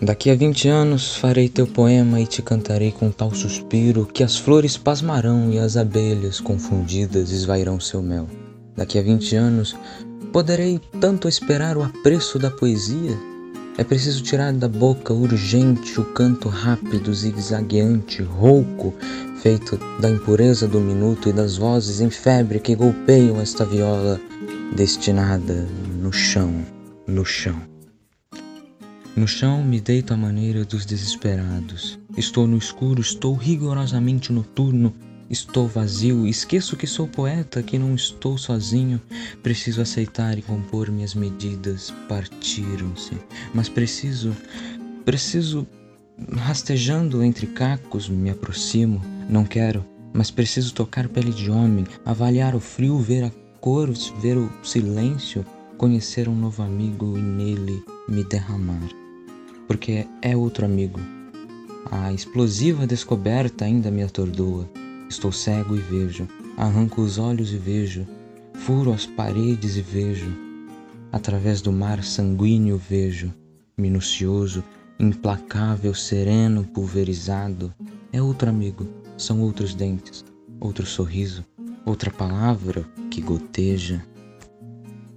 Daqui a vinte anos farei teu poema e te cantarei com tal suspiro que as flores pasmarão e as abelhas confundidas esvairão seu mel. Daqui a vinte anos poderei tanto esperar o apreço da poesia? É preciso tirar da boca urgente o canto rápido, zigue-zagueante, rouco, feito da impureza do minuto e das vozes em febre que golpeiam esta viola destinada no chão, no chão. No chão me deito à maneira dos desesperados. Estou no escuro, estou rigorosamente noturno, estou vazio, esqueço que sou poeta, que não estou sozinho. Preciso aceitar e compor minhas medidas, partiram-se. Mas preciso, preciso, rastejando entre cacos, me aproximo. Não quero, mas preciso tocar pele de homem, avaliar o frio, ver a cor, ver o silêncio, conhecer um novo amigo e nele me derramar porque é outro amigo. A explosiva descoberta ainda me atordoa. Estou cego e vejo, arranco os olhos e vejo, furo as paredes e vejo. Através do mar sanguíneo vejo, minucioso, implacável, sereno, pulverizado. É outro amigo, são outros dentes, outro sorriso, outra palavra que goteja.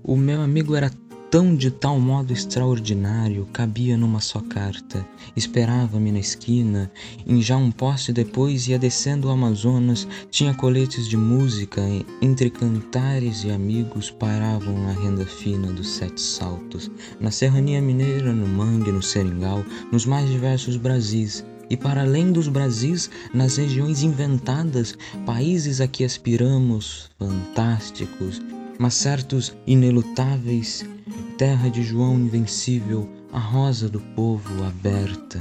O meu amigo era tão de tal modo extraordinário cabia numa só carta. Esperava-me na esquina, em já um poste depois ia descendo o Amazonas, tinha coletes de música, entre cantares e amigos paravam na renda fina dos sete saltos, na serrania mineira, no mangue, no seringal, nos mais diversos Brasis, e para além dos Brasis, nas regiões inventadas, países a que aspiramos, fantásticos, mas certos inelutáveis terra de João invencível, a rosa do povo aberta.